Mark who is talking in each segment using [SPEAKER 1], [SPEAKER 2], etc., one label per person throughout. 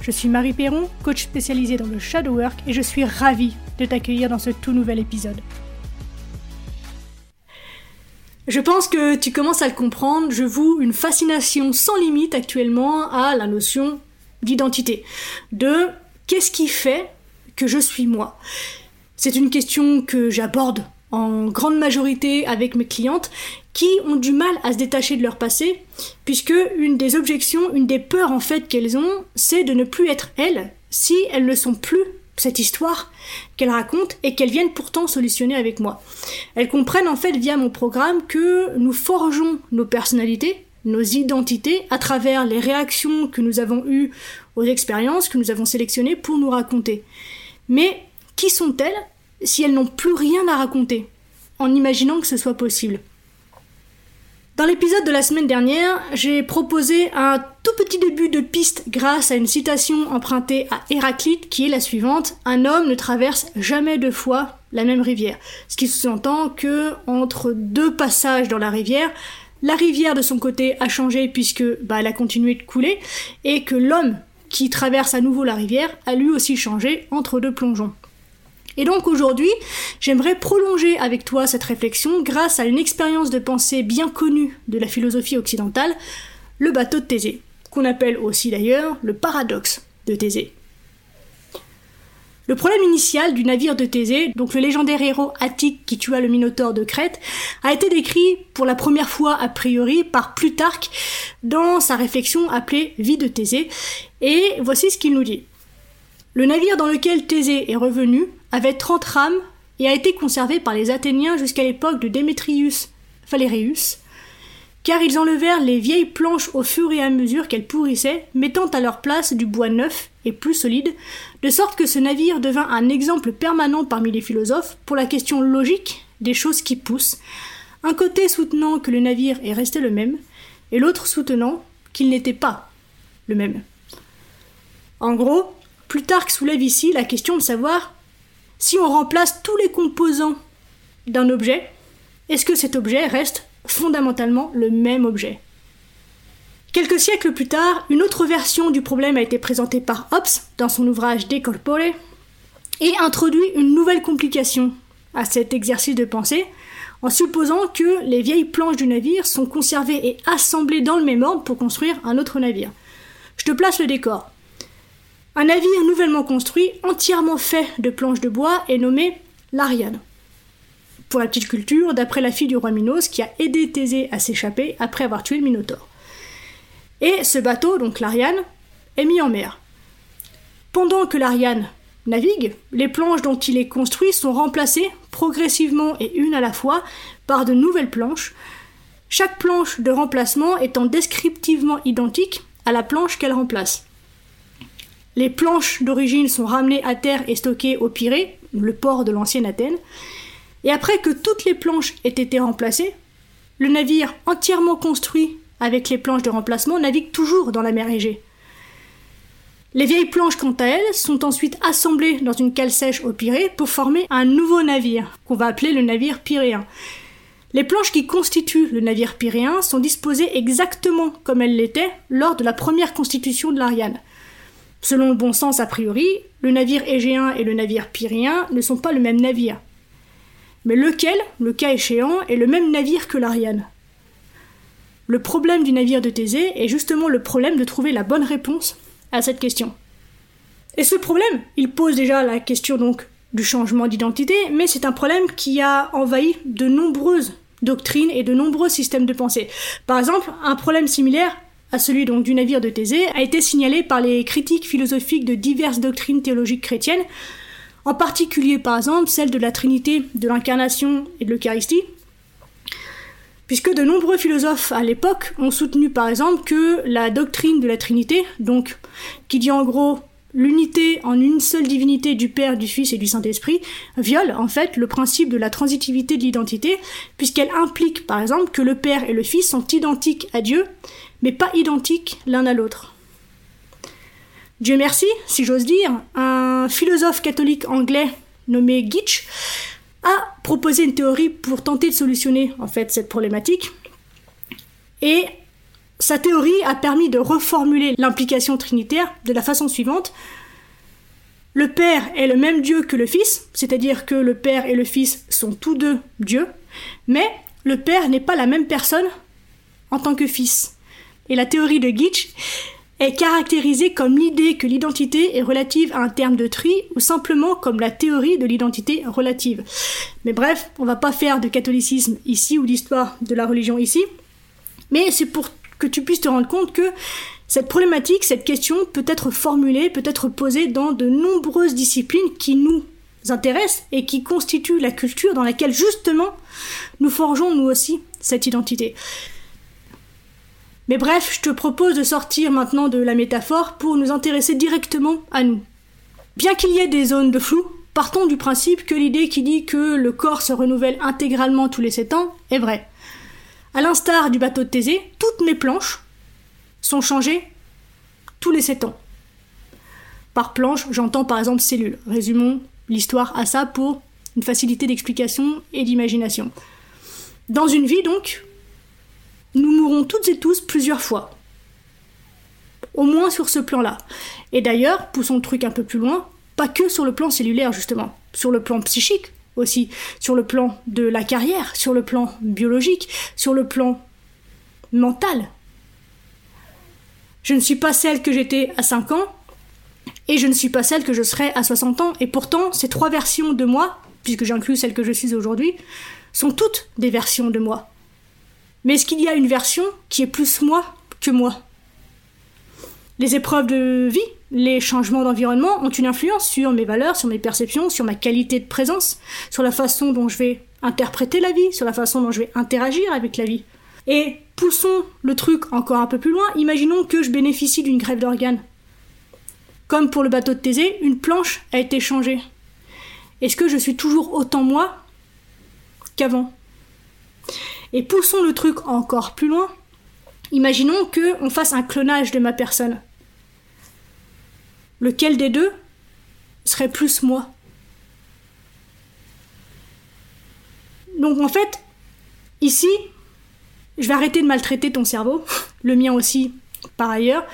[SPEAKER 1] Je suis Marie Perron, coach spécialisée dans le shadow work et je suis ravie de t'accueillir dans ce tout nouvel épisode. Je pense que tu commences à le comprendre, je voue une fascination sans limite actuellement à la notion d'identité, de qu'est-ce qui fait que je suis moi? C'est une question que j'aborde en grande majorité avec mes clientes qui ont du mal à se détacher de leur passé, puisque une des objections, une des peurs en fait qu'elles ont, c'est de ne plus être elles si elles ne sont plus cette histoire qu'elles racontent et qu'elles viennent pourtant solutionner avec moi. Elles comprennent en fait via mon programme que nous forgeons nos personnalités, nos identités à travers les réactions que nous avons eues aux expériences que nous avons sélectionnées pour nous raconter. Mais qui sont-elles si elles n'ont plus rien à raconter, en imaginant que ce soit possible? Dans l'épisode de la semaine dernière, j'ai proposé un tout petit début de piste grâce à une citation empruntée à Héraclite qui est la suivante Un homme ne traverse jamais deux fois la même rivière. Ce qui sous-entend que entre deux passages dans la rivière, la rivière de son côté a changé puisque bah, elle a continué de couler et que l'homme qui traverse à nouveau la rivière a lui aussi changé entre deux plongeons. Et donc aujourd'hui, j'aimerais prolonger avec toi cette réflexion grâce à une expérience de pensée bien connue de la philosophie occidentale, le bateau de Thésée, qu'on appelle aussi d'ailleurs le paradoxe de Thésée. Le problème initial du navire de Thésée, donc le légendaire héros attique qui tua le Minotaure de Crète, a été décrit pour la première fois a priori par Plutarque dans sa réflexion appelée Vie de Thésée, et voici ce qu'il nous dit. Le navire dans lequel Thésée est revenu avait 30 rames et a été conservé par les Athéniens jusqu'à l'époque de Démétrius Phaléréus, car ils enlevèrent les vieilles planches au fur et à mesure qu'elles pourrissaient, mettant à leur place du bois neuf et plus solide, de sorte que ce navire devint un exemple permanent parmi les philosophes pour la question logique des choses qui poussent, un côté soutenant que le navire est resté le même, et l'autre soutenant qu'il n'était pas le même. En gros, Plutarque soulève ici la question de savoir si on remplace tous les composants d'un objet, est-ce que cet objet reste fondamentalement le même objet? Quelques siècles plus tard, une autre version du problème a été présentée par Hobbes dans son ouvrage De Corpore et introduit une nouvelle complication à cet exercice de pensée en supposant que les vieilles planches du navire sont conservées et assemblées dans le même ordre pour construire un autre navire. Je te place le décor. Un navire nouvellement construit, entièrement fait de planches de bois, est nommé l'Ariane. Pour la petite culture, d'après la fille du roi Minos qui a aidé Thésée à s'échapper après avoir tué le Minotaure. Et ce bateau, donc l'Ariane, est mis en mer. Pendant que l'Ariane navigue, les planches dont il est construit sont remplacées progressivement et une à la fois par de nouvelles planches, chaque planche de remplacement étant descriptivement identique à la planche qu'elle remplace. Les planches d'origine sont ramenées à terre et stockées au Pirée, le port de l'ancienne Athènes. Et après que toutes les planches aient été remplacées, le navire entièrement construit avec les planches de remplacement navigue toujours dans la mer Égée. Les vieilles planches, quant à elles, sont ensuite assemblées dans une cale sèche au Pirée pour former un nouveau navire, qu'on va appeler le navire pyréen. Les planches qui constituent le navire pyréen sont disposées exactement comme elles l'étaient lors de la première constitution de l'Ariane. Selon le bon sens a priori, le navire égéen et le navire pyréen ne sont pas le même navire. Mais lequel, le cas échéant, est le même navire que l'Ariane? Le problème du navire de Thésée est justement le problème de trouver la bonne réponse à cette question. Et ce problème, il pose déjà la question donc du changement d'identité, mais c'est un problème qui a envahi de nombreuses doctrines et de nombreux systèmes de pensée. Par exemple, un problème similaire à celui donc du navire de Thésée, a été signalé par les critiques philosophiques de diverses doctrines théologiques chrétiennes, en particulier par exemple celle de la Trinité, de l'incarnation et de l'Eucharistie, puisque de nombreux philosophes à l'époque ont soutenu par exemple que la doctrine de la Trinité, donc qui dit en gros l'unité en une seule divinité du Père, du Fils et du Saint-Esprit viole en fait le principe de la transitivité de l'identité, puisqu'elle implique par exemple que le Père et le Fils sont identiques à Dieu, mais pas identiques l'un à l'autre. Dieu merci, si j'ose dire, un philosophe catholique anglais nommé Gitch a proposé une théorie pour tenter de solutionner en fait cette problématique. Et sa théorie a permis de reformuler l'implication trinitaire de la façon suivante. Le Père est le même Dieu que le Fils, c'est-à-dire que le Père et le Fils sont tous deux Dieu, mais le Père n'est pas la même personne en tant que Fils. Et la théorie de Gitch est caractérisée comme l'idée que l'identité est relative à un terme de tri ou simplement comme la théorie de l'identité relative. Mais bref, on va pas faire de catholicisme ici ou d'histoire de la religion ici, mais c'est pour que tu puisses te rendre compte que cette problématique, cette question peut être formulée, peut être posée dans de nombreuses disciplines qui nous intéressent et qui constituent la culture dans laquelle justement nous forgeons nous aussi cette identité. Mais bref, je te propose de sortir maintenant de la métaphore pour nous intéresser directement à nous. Bien qu'il y ait des zones de flou, partons du principe que l'idée qui dit que le corps se renouvelle intégralement tous les 7 ans est vraie. À l'instar du bateau de Thésée, toutes mes planches sont changées tous les 7 ans. Par planche, j'entends par exemple cellule. Résumons l'histoire à ça pour une facilité d'explication et d'imagination. Dans une vie donc, nous mourrons toutes et tous plusieurs fois. Au moins sur ce plan-là. Et d'ailleurs, poussons le truc un peu plus loin, pas que sur le plan cellulaire justement, sur le plan psychique, aussi sur le plan de la carrière, sur le plan biologique, sur le plan mental. Je ne suis pas celle que j'étais à 5 ans et je ne suis pas celle que je serai à 60 ans et pourtant ces trois versions de moi, puisque j'inclus celle que je suis aujourd'hui, sont toutes des versions de moi. Mais est-ce qu'il y a une version qui est plus moi que moi? Les épreuves de vie les changements d'environnement ont une influence sur mes valeurs, sur mes perceptions, sur ma qualité de présence, sur la façon dont je vais interpréter la vie, sur la façon dont je vais interagir avec la vie. Et poussons le truc encore un peu plus loin, imaginons que je bénéficie d'une grève d'organes. Comme pour le bateau de Thésée, une planche a été changée. Est-ce que je suis toujours autant moi qu'avant? Et poussons le truc encore plus loin. Imaginons que on fasse un clonage de ma personne. Lequel des deux serait plus moi? Donc en fait, ici, je vais arrêter de maltraiter ton cerveau, le mien aussi par ailleurs.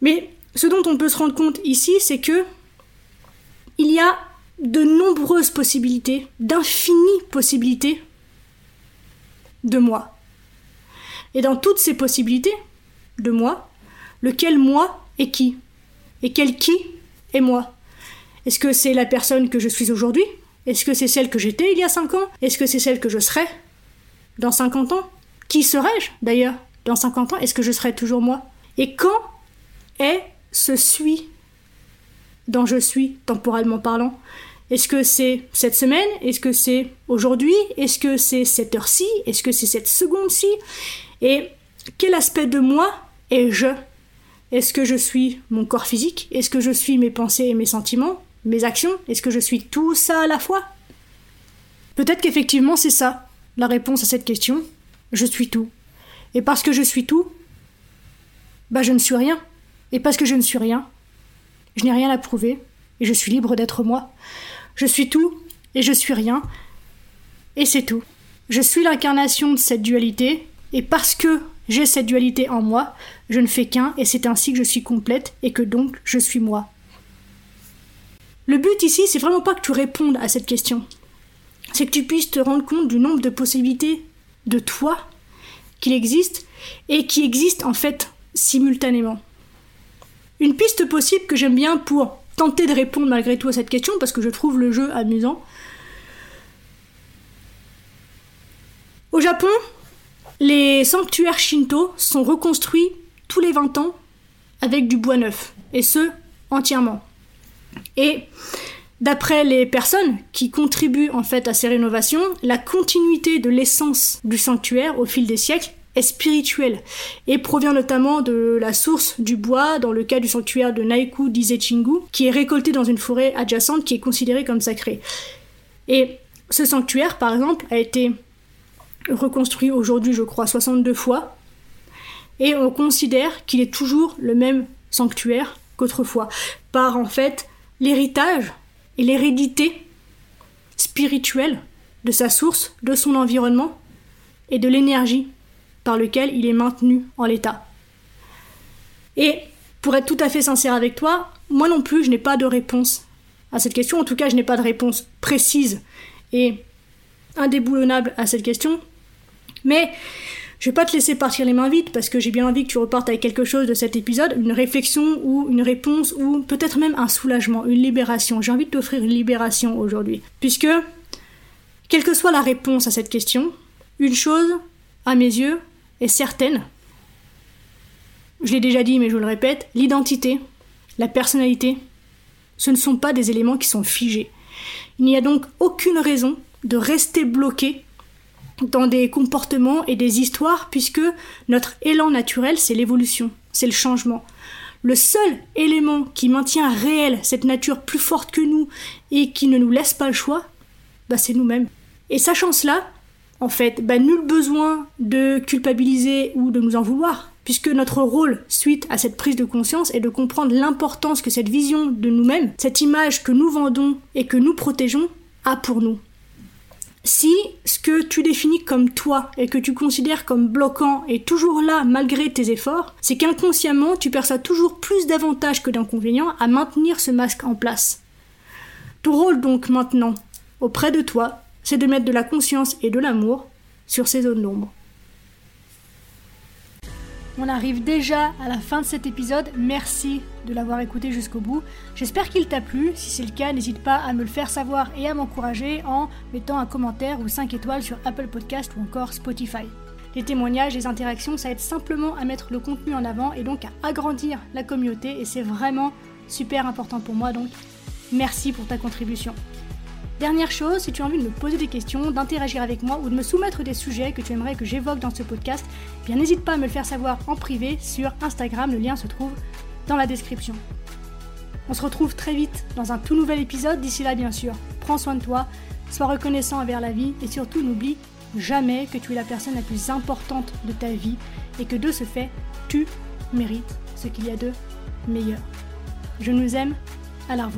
[SPEAKER 1] Mais ce dont on peut se rendre compte ici, c'est que il y a de nombreuses possibilités, d'infinies possibilités de moi. Et dans toutes ces possibilités de moi, lequel moi est qui et quel qui est moi? Est-ce que c'est la personne que je suis aujourd'hui? Est-ce que c'est celle que j'étais il y a 5 ans? Est-ce que c'est celle que je serai dans 50 ans? Qui serais-je d'ailleurs dans 50 ans? Est-ce que je serai toujours moi? Et quand est ce suis dont je suis temporellement parlant? Est-ce que c'est cette semaine? Est-ce que c'est aujourd'hui? Est-ce que c'est cette heure-ci? Est-ce que c'est cette seconde-ci? Et quel aspect de moi est je? Est-ce que je suis mon corps physique? Est-ce que je suis mes pensées et mes sentiments? Mes actions? Est-ce que je suis tout ça à la fois? Peut-être qu'effectivement c'est ça, la réponse à cette question. Je suis tout. Et parce que je suis tout, bah je ne suis rien. Et parce que je ne suis rien, je n'ai rien à prouver, et je suis libre d'être moi. Je suis tout, et je suis rien, et c'est tout. Je suis l'incarnation de cette dualité, et parce que j'ai cette dualité en moi, je ne fais qu'un et c'est ainsi que je suis complète et que donc je suis moi. Le but ici, c'est vraiment pas que tu répondes à cette question. C'est que tu puisses te rendre compte du nombre de possibilités de toi qu'il existe et qui existent en fait simultanément. Une piste possible que j'aime bien pour tenter de répondre malgré tout à cette question parce que je trouve le jeu amusant. Au Japon, les sanctuaires shinto sont reconstruits tous les 20 ans avec du bois neuf, et ce, entièrement. Et d'après les personnes qui contribuent en fait à ces rénovations, la continuité de l'essence du sanctuaire au fil des siècles est spirituel et provient notamment de la source du bois dans le cas du sanctuaire de Naiku d'Izechingu qui est récolté dans une forêt adjacente qui est considérée comme sacrée. Et ce sanctuaire, par exemple, a été reconstruit aujourd'hui, je crois, 62 fois, et on considère qu'il est toujours le même sanctuaire qu'autrefois, par en fait l'héritage et l'hérédité spirituelle de sa source, de son environnement et de l'énergie par lequel il est maintenu en l'état. Et pour être tout à fait sincère avec toi, moi non plus, je n'ai pas de réponse à cette question. En tout cas, je n'ai pas de réponse précise et indéboulonnable à cette question. Mais je vais pas te laisser partir les mains vides parce que j'ai bien envie que tu repartes avec quelque chose de cet épisode, une réflexion ou une réponse ou peut-être même un soulagement, une libération. J'ai envie de t'offrir une libération aujourd'hui. Puisque, quelle que soit la réponse à cette question, une chose, à mes yeux, est certaine. Je l'ai déjà dit mais je le répète, l'identité, la personnalité, ce ne sont pas des éléments qui sont figés. Il n'y a donc aucune raison de rester bloqué dans des comportements et des histoires, puisque notre élan naturel, c'est l'évolution, c'est le changement. Le seul élément qui maintient réel cette nature plus forte que nous et qui ne nous laisse pas le choix, bah c'est nous-mêmes. Et sachant cela, en fait, bah nul besoin de culpabiliser ou de nous en vouloir, puisque notre rôle, suite à cette prise de conscience, est de comprendre l'importance que cette vision de nous-mêmes, cette image que nous vendons et que nous protégeons, a pour nous. Si ce que tu définis comme toi et que tu considères comme bloquant est toujours là malgré tes efforts, c'est qu'inconsciemment tu perçois toujours plus d'avantages que d'inconvénients à maintenir ce masque en place. Ton rôle donc maintenant, auprès de toi, c'est de mettre de la conscience et de l'amour sur ces zones d'ombre. On arrive déjà à la fin de cet épisode. Merci de l'avoir écouté jusqu'au bout. J'espère qu'il t'a plu. Si c'est le cas, n'hésite pas à me le faire savoir et à m'encourager en mettant un commentaire ou 5 étoiles sur Apple Podcast ou encore Spotify. Les témoignages, les interactions, ça aide simplement à mettre le contenu en avant et donc à agrandir la communauté et c'est vraiment super important pour moi donc merci pour ta contribution. Dernière chose, si tu as envie de me poser des questions, d'interagir avec moi ou de me soumettre des sujets que tu aimerais que j'évoque dans ce podcast, eh bien n'hésite pas à me le faire savoir en privé sur Instagram, le lien se trouve dans la description. On se retrouve très vite dans un tout nouvel épisode, d'ici là bien sûr, prends soin de toi, sois reconnaissant envers la vie et surtout n'oublie jamais que tu es la personne la plus importante de ta vie et que de ce fait, tu mérites ce qu'il y a de meilleur. Je nous aime, à la.